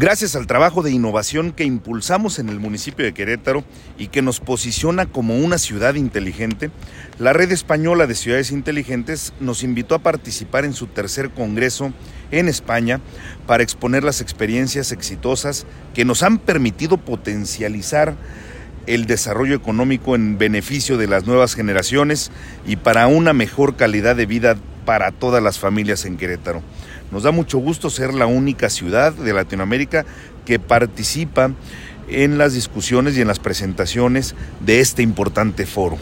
Gracias al trabajo de innovación que impulsamos en el municipio de Querétaro y que nos posiciona como una ciudad inteligente, la Red Española de Ciudades Inteligentes nos invitó a participar en su tercer congreso en España para exponer las experiencias exitosas que nos han permitido potencializar el desarrollo económico en beneficio de las nuevas generaciones y para una mejor calidad de vida para todas las familias en Querétaro. Nos da mucho gusto ser la única ciudad de Latinoamérica que participa en las discusiones y en las presentaciones de este importante foro.